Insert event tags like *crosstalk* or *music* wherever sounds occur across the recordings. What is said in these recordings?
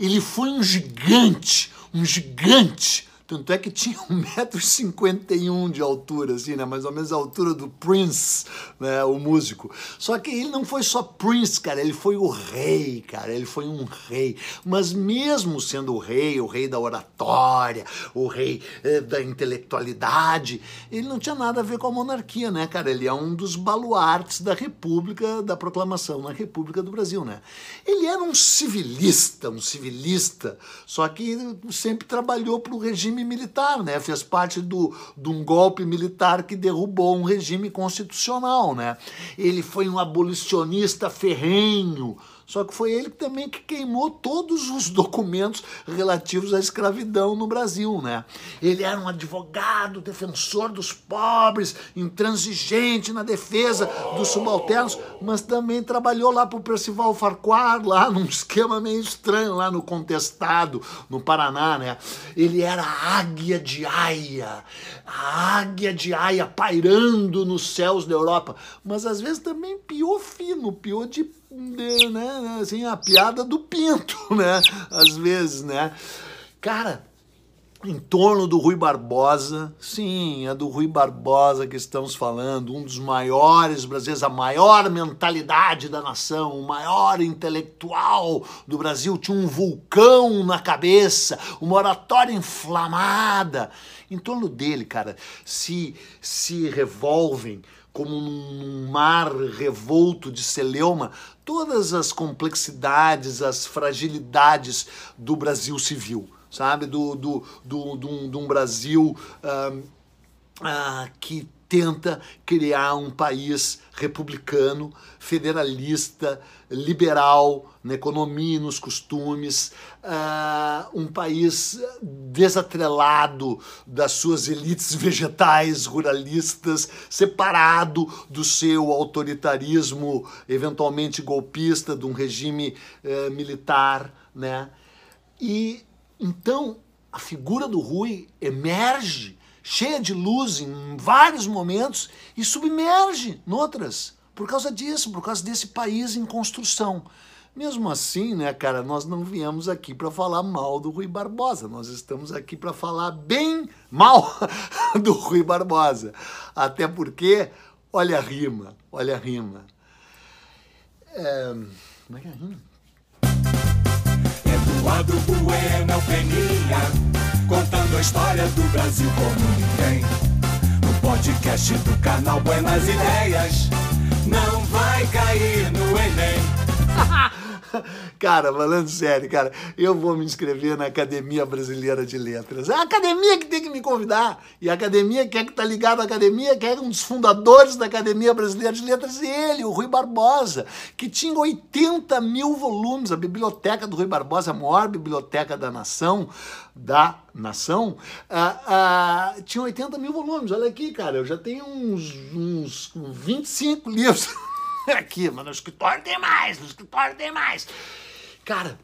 Ele foi um gigante, um gigante tanto é que tinha *laughs* 1,51m de altura, assim, né? Mais ou menos a altura do Prince, né? O músico. Só que ele não foi só Prince, cara, ele foi o rei, cara. Ele foi um rei. Mas mesmo sendo o rei, o rei da oratória, o rei eh, da intelectualidade, ele não tinha nada a ver com a monarquia, né, cara? Ele é um dos baluartes da República, da proclamação na República do Brasil, né? Ele era um civilista, um civilista, só que sempre trabalhou para o regime regime militar, né? Fez parte do, de um golpe militar que derrubou um regime constitucional, né? Ele foi um abolicionista ferrenho, só que foi ele também que queimou todos os documentos relativos à escravidão no Brasil, né? Ele era um advogado, defensor dos pobres, intransigente na defesa dos subalternos, mas também trabalhou lá para o Percival Farquhar, lá num esquema meio estranho, lá no Contestado, no Paraná, né? Ele era a águia de Aia, a águia de Aia pairando nos céus da Europa, mas às vezes também pior fino, pior de de, né, assim, a piada do pinto, *laughs* né? Às vezes, né? Cara, em torno do Rui Barbosa, sim, é do Rui Barbosa que estamos falando, um dos maiores brasileiros, a maior mentalidade da nação, o maior intelectual do Brasil, tinha um vulcão na cabeça, uma oratória inflamada. Em torno dele, cara, se, se revolvem como num mar revolto de celeuma, todas as complexidades, as fragilidades do Brasil civil, sabe? Do, do, do, do, do um Brasil uh, que tenta criar um país republicano, federalista, liberal na economia nos costumes, uh, um país desatrelado das suas elites vegetais ruralistas, separado do seu autoritarismo eventualmente golpista, de um regime uh, militar, né? E então a figura do Rui emerge cheia de luz em vários momentos e submerge noutras por causa disso, por causa desse país em construção. Mesmo assim, né, cara, nós não viemos aqui para falar mal do Rui Barbosa, nós estamos aqui para falar bem mal *laughs* do Rui Barbosa. Até porque, olha a rima, olha a rima. É... Como é que é a rima? Eduardo Bueno Peninha, contando a história do Brasil como ninguém. No podcast do canal Buenas Ideias não vai cair no Enem. Cara, falando sério, cara, eu vou me inscrever na Academia Brasileira de Letras. É a academia que tem que me convidar. E a academia, quem é que tá ligado à academia, quem é um dos fundadores da Academia Brasileira de Letras, ele, o Rui Barbosa, que tinha 80 mil volumes. A biblioteca do Rui Barbosa, a maior biblioteca da nação, da nação, ah, ah, tinha 80 mil volumes. Olha aqui, cara, eu já tenho uns, uns 25 livros. *laughs* *laughs* aqui, mas no escritório tem mais, no escritório tem mais. Cara,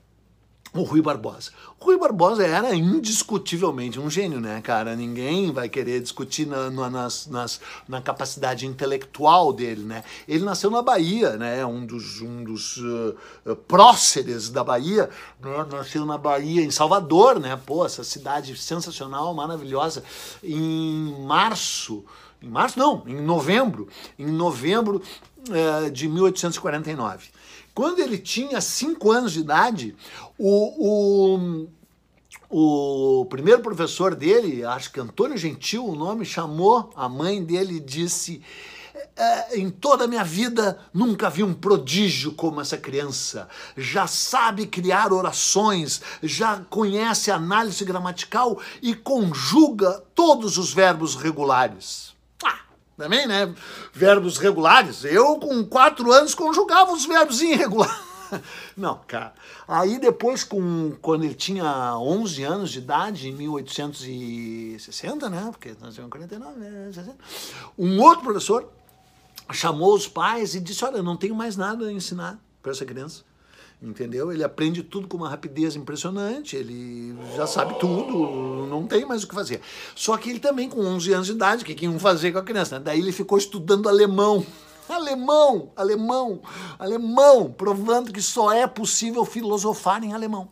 o Rui Barbosa. O Rui Barbosa era indiscutivelmente um gênio, né, cara? Ninguém vai querer discutir na, na, nas, nas, na capacidade intelectual dele, né? Ele nasceu na Bahia, né? Um dos, um dos uh, próceres da Bahia, né? nasceu na Bahia, em Salvador, né? Pô, essa cidade sensacional, maravilhosa. Em março, em março não, em novembro, em novembro uh, de 1849. Quando ele tinha cinco anos de idade, o, o, o primeiro professor dele, acho que Antônio Gentil, o nome, chamou a mãe dele e disse: é, em toda a minha vida nunca vi um prodígio como essa criança. Já sabe criar orações, já conhece análise gramatical e conjuga todos os verbos regulares também, né? Verbos regulares. Eu, com quatro anos, conjugava os verbos irregulares. *laughs* Não, cara. Aí depois, com, quando ele tinha 11 anos de idade, em 1860, né? Porque nós temos 49, né? Um outro professor chamou os pais e disse, olha, não tenho mais nada a ensinar para essa criança entendeu? Ele aprende tudo com uma rapidez impressionante, ele já sabe tudo, não tem mais o que fazer. Só que ele também, com 11 anos de idade, o que, que iam fazer com a criança? Daí ele ficou estudando alemão. Alemão, alemão, alemão, provando que só é possível filosofar em alemão.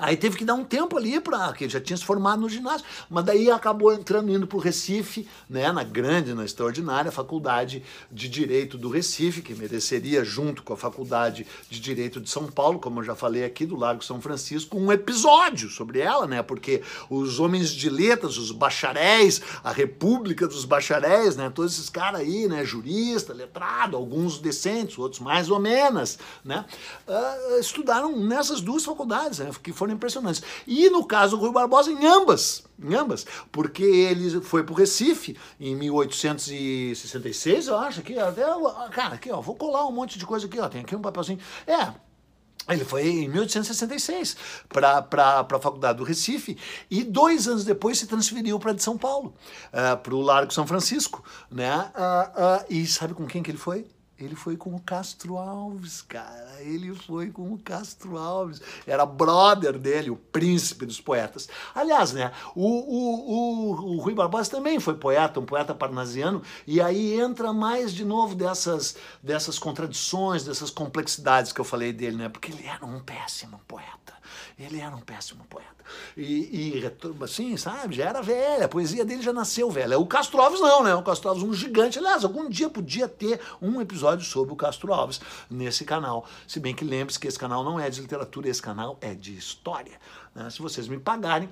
Aí teve que dar um tempo ali para que ele já tinha se formado no ginásio, mas daí acabou entrando indo para o Recife, né, na grande, na extraordinária faculdade de direito do Recife, que mereceria junto com a faculdade de direito de São Paulo, como eu já falei aqui do Largo São Francisco, um episódio sobre ela, né, porque os homens de letras, os bacharéis, a República dos Bacharéis, né, todos esses caras aí, né, jurista, letrado, alguns decentes, outros mais ou menos, né, uh, estudaram nessas duas faculdades, né, que foram impressionantes. E no caso do Rui Barbosa, em ambas, em ambas, porque ele foi para o Recife em 1866, eu acho, aqui, até, cara, aqui, ó, vou colar um monte de coisa aqui, ó, tem aqui um papelzinho, é, ele foi em 1866 para a Faculdade do Recife e dois anos depois se transferiu para de São Paulo, uh, eh, para o Largo São Francisco. Né? Uh, uh, e sabe com quem que ele foi? Ele foi com o Castro Alves, cara. Ele foi com o Castro Alves. Era brother dele, o príncipe dos poetas. Aliás, né? O, o, o, o Rui Barbosa também foi poeta, um poeta parnasiano. E aí entra mais de novo dessas, dessas contradições, dessas complexidades que eu falei dele, né? Porque ele era um péssimo poeta. Ele era um péssimo poeta. E, e assim, sabe, já era velha, a poesia dele já nasceu velha. O Castro Alves não, né? O Castro Alves um gigante. Aliás, algum dia podia ter um episódio sobre o Castro Alves nesse canal. Se bem que lembre-se que esse canal não é de literatura, esse canal é de história. Né? Se vocês me pagarem,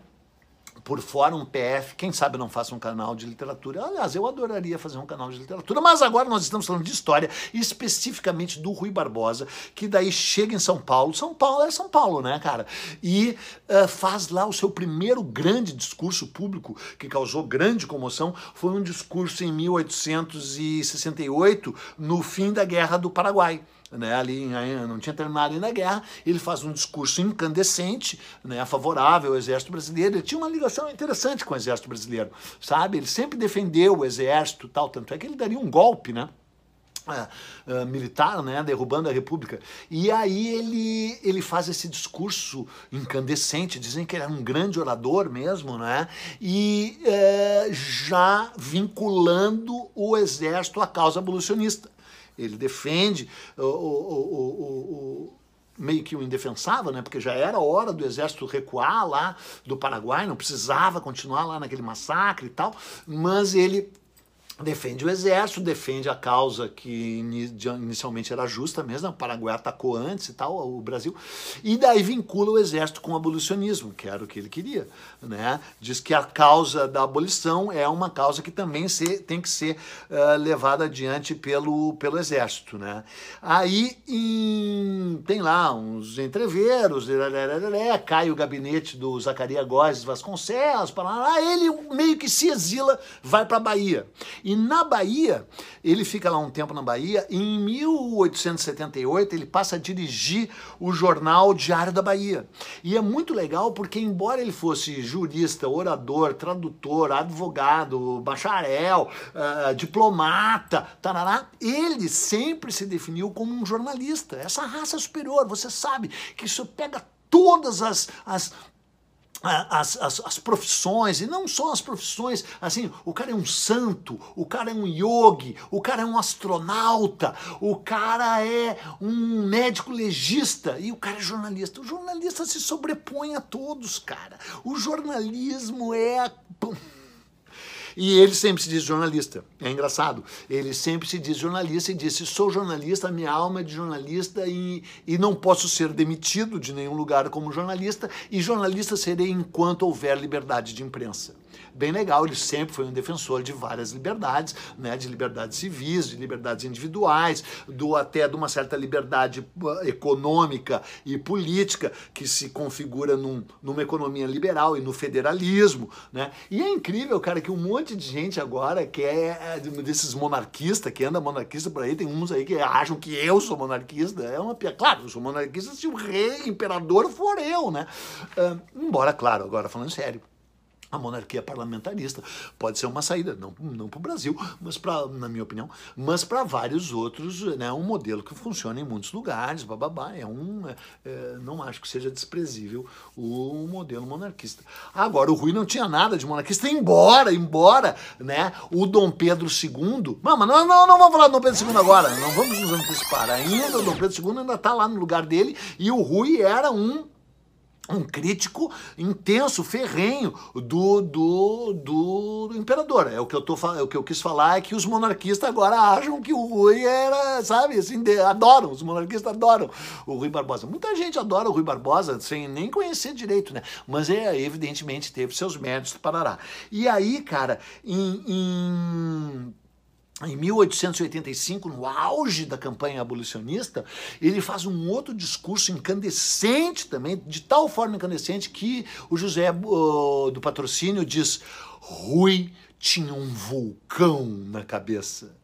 por fora um PF, quem sabe não faça um canal de literatura. Aliás, eu adoraria fazer um canal de literatura, mas agora nós estamos falando de história, especificamente do Rui Barbosa, que daí chega em São Paulo. São Paulo é São Paulo, né, cara? E uh, faz lá o seu primeiro grande discurso público, que causou grande comoção, foi um discurso em 1868, no fim da Guerra do Paraguai né, ali não tinha terminado ainda a guerra, ele faz um discurso incandescente, né, favorável ao exército brasileiro, ele tinha uma ligação interessante com o exército brasileiro, sabe, ele sempre defendeu o exército tal, tanto é que ele daria um golpe, né, Uh, uh, militar, né, derrubando a República. E aí ele, ele faz esse discurso incandescente, dizem que ele era um grande orador mesmo, né, e uh, já vinculando o exército à causa abolicionista. Ele defende o, o, o, meio que o indefensável, né? Porque já era hora do exército recuar lá do Paraguai, não precisava continuar lá naquele massacre e tal, mas ele defende o exército, defende a causa que inicialmente era justa mesmo, o Paraguai atacou antes e tal, o Brasil, e daí vincula o exército com o abolicionismo, que era o que ele queria, né? Diz que a causa da abolição é uma causa que também se, tem que ser uh, levada adiante pelo, pelo exército, né? Aí em, tem lá uns entreveros, cai o gabinete do Zacarias Góes Vasconcelos, para lá, ele meio que se exila, vai para Bahia. E na Bahia, ele fica lá um tempo na Bahia, e em 1878 ele passa a dirigir o jornal Diário da Bahia. E é muito legal porque, embora ele fosse jurista, orador, tradutor, advogado, bacharel, uh, diplomata, tarará, ele sempre se definiu como um jornalista. Essa raça superior, você sabe que isso pega todas as, as as, as, as, profissões, e não só as profissões, assim, o cara é um santo, o cara é um yogi, o cara é um astronauta, o cara é um médico legista e o cara é jornalista. O jornalista se sobrepõe a todos, cara. O jornalismo é. A e ele sempre se diz jornalista. É engraçado. Ele sempre se diz jornalista e disse: sou jornalista, minha alma é de jornalista e, e não posso ser demitido de nenhum lugar como jornalista, e jornalista serei enquanto houver liberdade de imprensa bem legal. Ele sempre foi um defensor de várias liberdades, né, de liberdades civis, de liberdades individuais, do até de uma certa liberdade uh, econômica e política que se configura num, numa economia liberal e no federalismo, né? E é incrível, cara, que um monte de gente agora que é, é desses monarquistas, que anda monarquista por aí, tem uns aí que acham que eu sou monarquista, é uma piada. Claro, eu sou monarquista se o rei, imperador for eu, né? Uh, embora, claro, agora falando sério, a monarquia parlamentarista pode ser uma saída, não, não para o Brasil, mas para, na minha opinião, mas para vários outros, né, um modelo que funciona em muitos lugares, bababá, é um, é, é, não acho que seja desprezível o modelo monarquista. Agora, o Rui não tinha nada de monarquista, embora, embora, né, o Dom Pedro II, mas não, não, não vamos falar do Dom Pedro II agora, não vamos nos antecipar, ainda o Dom Pedro II ainda está lá no lugar dele, e o Rui era um um crítico intenso, ferrenho do, do, do imperador. É o que eu tô é o que eu quis falar é que os monarquistas agora acham que o Rui era, sabe, assim, de, adoram, os monarquistas adoram o Rui Barbosa. Muita gente adora o Rui Barbosa sem nem conhecer direito, né? Mas é evidentemente teve seus méritos parará. E aí, cara, em, em em 1885, no auge da campanha abolicionista, ele faz um outro discurso incandescente também, de tal forma incandescente que o José uh, do Patrocínio diz: Rui tinha um vulcão na cabeça.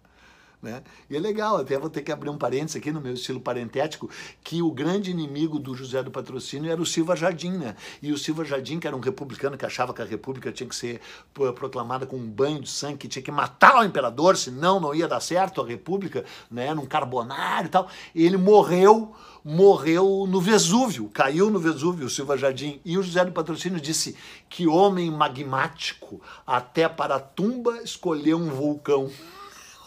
Né? E é legal, até vou ter que abrir um parênteses aqui no meu estilo parentético, que o grande inimigo do José do Patrocínio era o Silva Jardim, né? E o Silva Jardim, que era um republicano que achava que a república tinha que ser proclamada com um banho de sangue, que tinha que matar o imperador, senão não ia dar certo a república, né? Num carbonário e tal. Ele morreu morreu no Vesúvio, caiu no Vesúvio, o Silva Jardim. E o José do Patrocínio disse que homem magmático, até para a tumba escolheu um vulcão.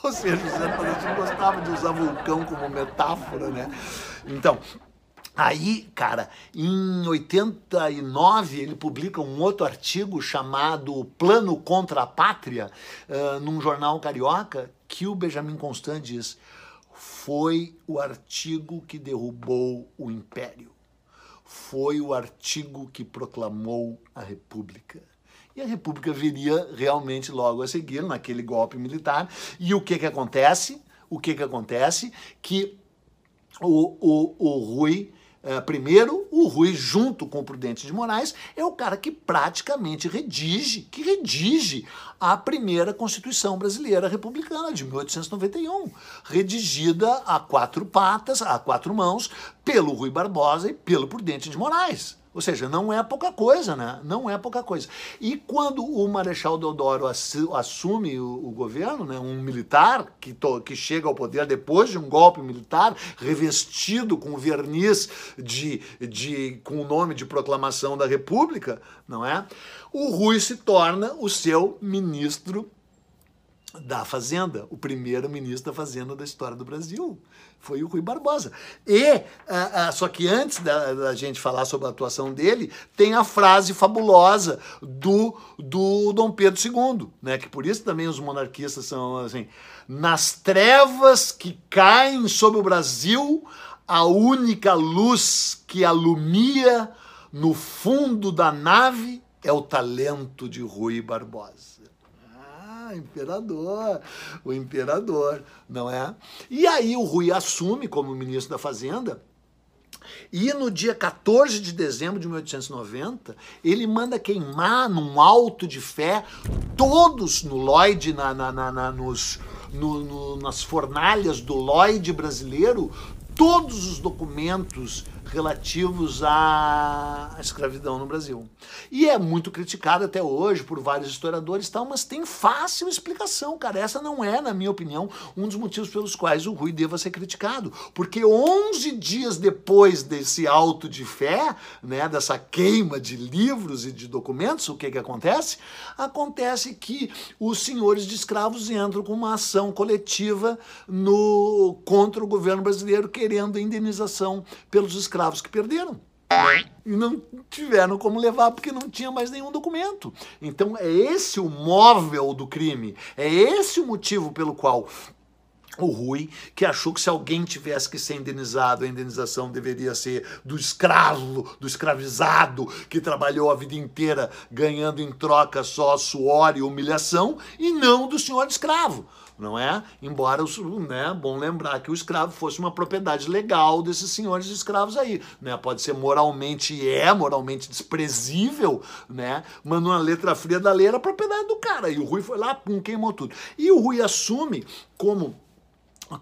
Ou seja, o Zé Palestino gostava de usar vulcão como metáfora, né? Então, Aí, cara, em 89 ele publica um outro artigo chamado Plano contra a Pátria, uh, num jornal carioca, que o Benjamin Constant diz: foi o artigo que derrubou o império, foi o artigo que proclamou a república e a República viria realmente logo a seguir naquele golpe militar. E o que que acontece? O que que acontece? Que o, o, o Rui é, primeiro, o Rui, junto com o Prudente de Moraes, é o cara que praticamente redige, que redige a primeira Constituição Brasileira Republicana de 1891, redigida a quatro patas, a quatro mãos, pelo Rui Barbosa e pelo Prudente de Moraes. Ou seja, não é pouca coisa, né? Não é pouca coisa. E quando o Marechal Deodoro assume o, o governo, né, um militar que, to, que chega ao poder depois de um golpe militar, revestido com verniz de, de, com o nome de proclamação da República, não é? O Rui se torna o seu ministro da Fazenda, o primeiro ministro da Fazenda da história do Brasil. Foi o Rui Barbosa. E, uh, uh, só que antes da, da, gente falar sobre a atuação dele, tem a frase fabulosa do, do Dom Pedro II, né? que por isso também os monarquistas são assim: nas trevas que caem sobre o Brasil, a única luz que alumia no fundo da nave é o talento de Rui Barbosa imperador, o imperador, não é? E aí o Rui assume como ministro da Fazenda. E no dia 14 de dezembro de 1890, ele manda queimar num alto de fé todos no Lloyd, na, na, na, nos, no, no, nas fornalhas do Lloyd brasileiro, todos os documentos relativos à escravidão no Brasil. E é muito criticado até hoje por vários historiadores, tal, mas tem fácil explicação, cara. Essa não é, na minha opinião, um dos motivos pelos quais o Rui deva ser criticado. Porque 11 dias depois desse auto de fé, né, dessa queima de livros e de documentos, o que que acontece? Acontece que os senhores de escravos entram com uma ação coletiva no contra o governo brasileiro querendo indenização pelos escravos escravos que perderam. E não tiveram como levar porque não tinha mais nenhum documento. Então é esse o móvel do crime. É esse o motivo pelo qual o Rui, que achou que se alguém tivesse que ser indenizado, a indenização deveria ser do escravo, do escravizado, que trabalhou a vida inteira ganhando em troca só suor e humilhação, e não do senhor escravo não é? Embora, né, bom lembrar que o escravo fosse uma propriedade legal desses senhores escravos aí, né? Pode ser moralmente é, moralmente desprezível, né? Mas numa letra fria da lei era propriedade do cara. E o Rui foi lá, pum, queimou tudo. E o Rui assume como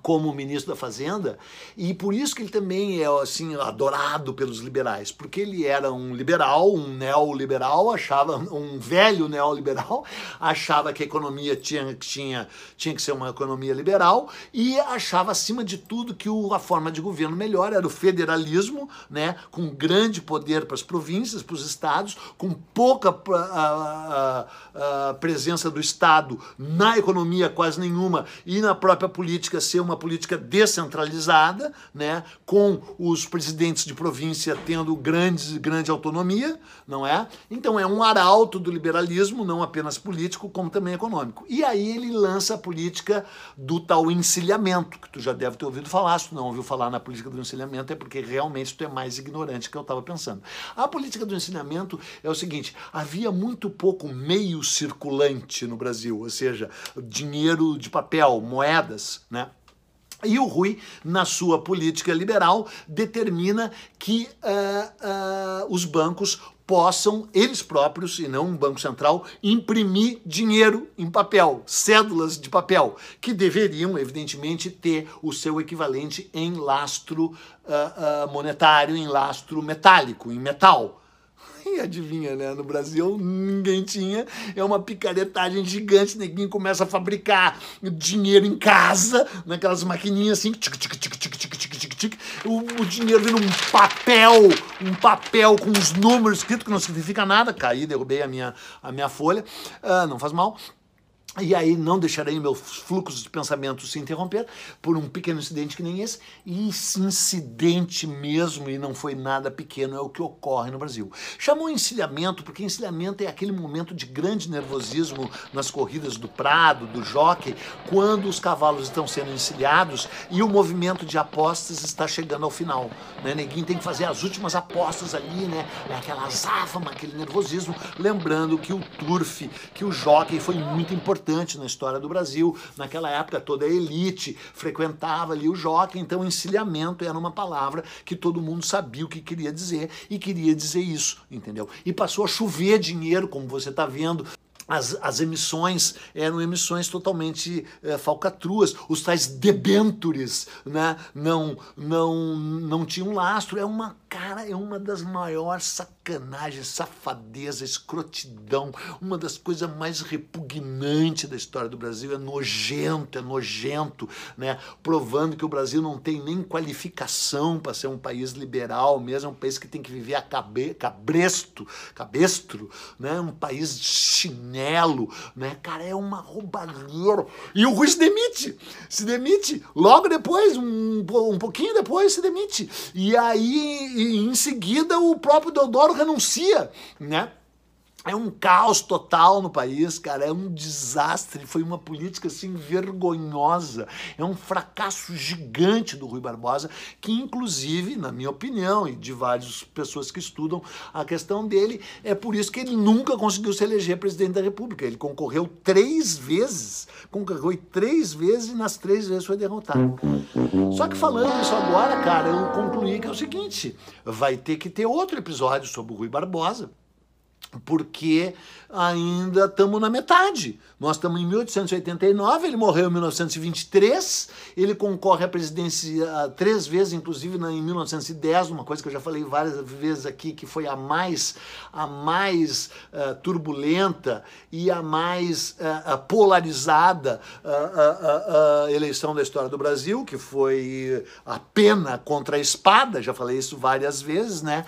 como ministro da Fazenda, e por isso que ele também é assim adorado pelos liberais, porque ele era um liberal, um neoliberal, achava um velho neoliberal, *laughs* achava que a economia tinha, tinha, tinha que ser uma economia liberal e achava acima de tudo que o, a forma de governo melhor era o federalismo, né, com grande poder para as províncias, para os estados, com pouca a, a, a presença do estado na economia quase nenhuma e na própria política ser uma política descentralizada, né, com os presidentes de província tendo grande, grande autonomia, não é? Então é um arauto do liberalismo, não apenas político, como também econômico. E aí ele lança a política do tal encilhamento, que tu já deve ter ouvido falar, se tu não ouviu falar na política do encilhamento, é porque realmente tu é mais ignorante que eu estava pensando. A política do encilhamento é o seguinte, havia muito pouco meio circulante no Brasil, ou seja, dinheiro de papel, moedas, né? E o Rui, na sua política liberal, determina que uh, uh, os bancos possam, eles próprios, e não um banco central, imprimir dinheiro em papel, cédulas de papel, que deveriam, evidentemente, ter o seu equivalente em lastro uh, monetário, em lastro metálico, em metal. *laughs* E adivinha, né? No Brasil ninguém tinha. É uma picaretagem gigante. Neguinho começa a fabricar dinheiro em casa, naquelas maquininhas assim. Tic, tic, tic, tic, tic, tic, tic, tic. O, o dinheiro vira um papel, um papel com os números escritos que não significa nada. Caí, derrubei a minha, a minha folha. Ah, não faz mal. E aí não deixarei meus fluxos de pensamento se interromper por um pequeno incidente que nem esse. E esse incidente mesmo, e não foi nada pequeno, é o que ocorre no Brasil. Chamou encilhamento porque encilhamento é aquele momento de grande nervosismo nas corridas do prado, do jockey, quando os cavalos estão sendo encilhados e o movimento de apostas está chegando ao final. Né? Neguinho tem que fazer as últimas apostas ali, né? É aquela azáfama, aquele nervosismo. Lembrando que o turf, que o jockey foi muito importante importante na história do Brasil. Naquela época, toda a elite frequentava ali o jockey, então encilhamento era uma palavra que todo mundo sabia o que queria dizer e queria dizer isso, entendeu? E passou a chover dinheiro, como você está vendo, as, as, emissões eram emissões totalmente é, falcatruas, os tais debentures né, não, não, não tinham lastro. É uma cara, é uma das maiores sacanagens, safadeza, escrotidão, uma das coisas mais repugnantes da história do Brasil. É nojento, é nojento, né? Provando que o Brasil não tem nem qualificação para ser um país liberal, mesmo é um país que tem que viver a cabe, cabresto, cabestro, né? Um país chinelo, né? Cara, é uma roubalheira. E o Rui se demite, se demite. Logo depois, um, um pouquinho depois, se demite. E aí e em seguida o próprio Deodoro renuncia, né? É um caos total no país, cara. É um desastre. Foi uma política assim vergonhosa. É um fracasso gigante do Rui Barbosa, que inclusive, na minha opinião e de várias pessoas que estudam a questão dele, é por isso que ele nunca conseguiu se eleger presidente da República. Ele concorreu três vezes, concorreu três vezes e nas três vezes foi derrotado. Só que falando isso agora, cara, eu concluí que é o seguinte: vai ter que ter outro episódio sobre o Rui Barbosa porque ainda estamos na metade. Nós estamos em 1889, ele morreu em 1923, ele concorre à presidência ah, três vezes, inclusive em 1910, uma coisa que eu já falei várias vezes aqui, que foi a mais, a mais uh, turbulenta e a mais uh, polarizada uh, eleição da história do Brasil, que foi a pena contra a espada, já falei isso várias vezes, né?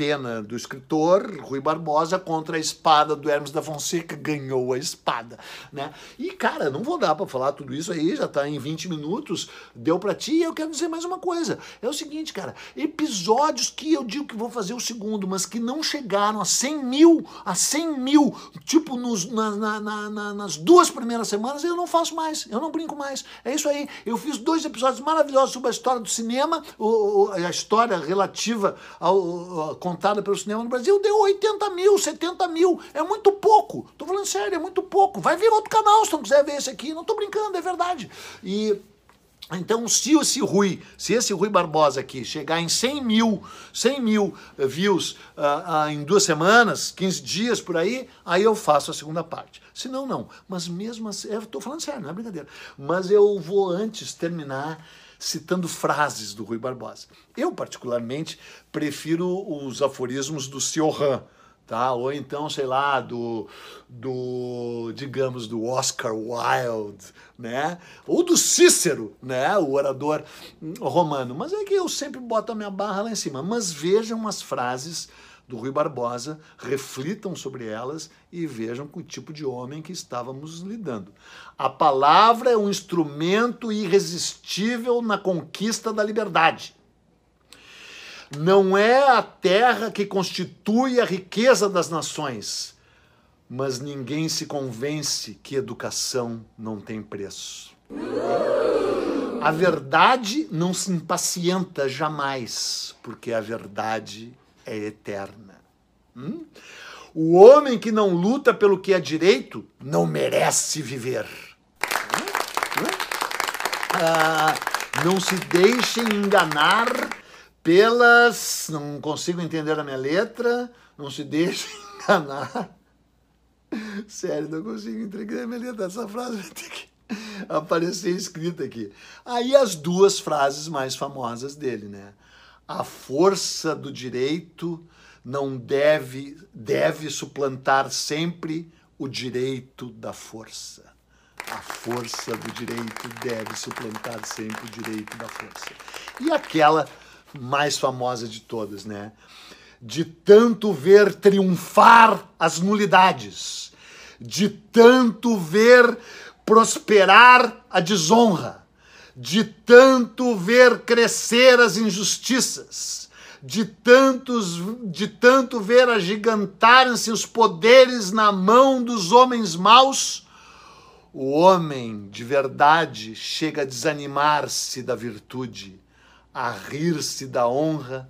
Pena do escritor Rui Barbosa contra a espada do Hermes da Fonseca, ganhou a espada, né? E cara, não vou dar para falar tudo isso aí, já tá em 20 minutos, deu para ti, e eu quero dizer mais uma coisa. É o seguinte, cara, episódios que eu digo que vou fazer o segundo, mas que não chegaram a 100 mil, a 100 mil, tipo nos, na, na, na, nas duas primeiras semanas, eu não faço mais, eu não brinco mais. É isso aí. Eu fiz dois episódios maravilhosos sobre a história do cinema, o, a história relativa ao contada pelo cinema no Brasil deu 80 mil, 70 mil. É muito pouco. Tô falando sério, é muito pouco. Vai ver outro canal se não quiser ver esse aqui. Não tô brincando, é verdade. E então, se esse Rui, se esse Rui Barbosa aqui chegar em 100 mil, 100 mil eh, views uh, uh, em duas semanas, 15 dias por aí, aí eu faço a segunda parte. Se não, não. Mas mesmo assim, eu estou falando sério, não é brincadeira. Mas eu vou antes terminar citando frases do Rui Barbosa. Eu, particularmente, prefiro os aforismos do Cioran, tá? Ou então, sei lá, do, do digamos, do Oscar Wilde, né? Ou do Cícero, né? O orador romano. Mas é que eu sempre boto a minha barra lá em cima. Mas vejam as frases do Rui Barbosa, reflitam sobre elas e vejam com o tipo de homem que estávamos lidando. A palavra é um instrumento irresistível na conquista da liberdade. Não é a terra que constitui a riqueza das nações, mas ninguém se convence que educação não tem preço. A verdade não se impacienta jamais, porque a verdade é eterna. Hum? O homem que não luta pelo que é direito não merece viver. Hum? Ah, não se deixem enganar pelas. Não consigo entender a minha letra. Não se deixem *laughs* enganar. Sério, não consigo entender a minha letra. Essa frase vai ter que aparecer escrita aqui. Aí as duas frases mais famosas dele, né? A força do direito não deve deve suplantar sempre o direito da força. A força do direito deve suplantar sempre o direito da força. E aquela mais famosa de todas, né? De tanto ver triunfar as nulidades, de tanto ver prosperar a desonra, de tanto ver crescer as injustiças, de tantos de tanto ver agigantarem-se os poderes na mão dos homens maus, o homem de verdade chega a desanimar-se da virtude, a rir-se da honra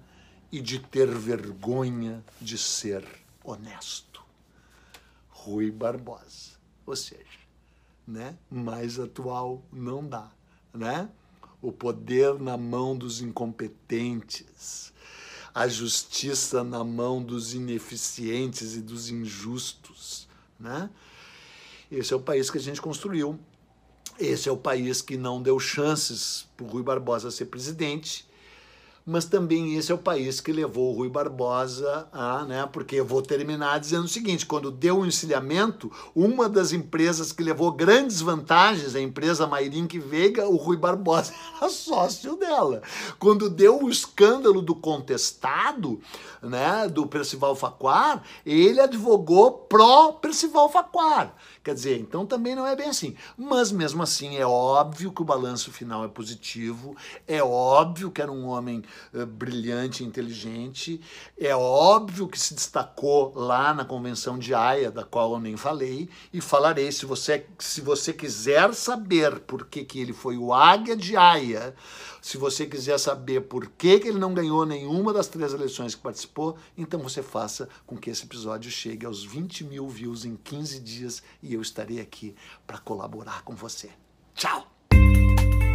e de ter vergonha de ser honesto. Rui Barbosa. Ou seja, né? mais atual não dá. Né? O poder na mão dos incompetentes, a justiça na mão dos ineficientes e dos injustos. Né? Esse é o país que a gente construiu. Esse é o país que não deu chances para o Rui Barbosa ser presidente mas também esse é o país que levou o Rui Barbosa a, né, porque eu vou terminar dizendo o seguinte, quando deu o encilhamento, uma das empresas que levou grandes vantagens, a empresa Mairink Veiga, o Rui Barbosa *laughs* era sócio dela. Quando deu o escândalo do contestado, né, do Percival Faquar, ele advogou pró Percival Faquar. Quer dizer, então também não é bem assim. Mas mesmo assim, é óbvio que o balanço final é positivo, é óbvio que era um homem brilhante, inteligente, é óbvio que se destacou lá na Convenção de Haia, da qual eu nem falei, e falarei. Se você, se você quiser saber por que, que ele foi o Águia de Haia, se você quiser saber por que, que ele não ganhou nenhuma das três eleições que participou, então você faça com que esse episódio chegue aos 20 mil views em 15 dias e eu estarei aqui para colaborar com você. Tchau!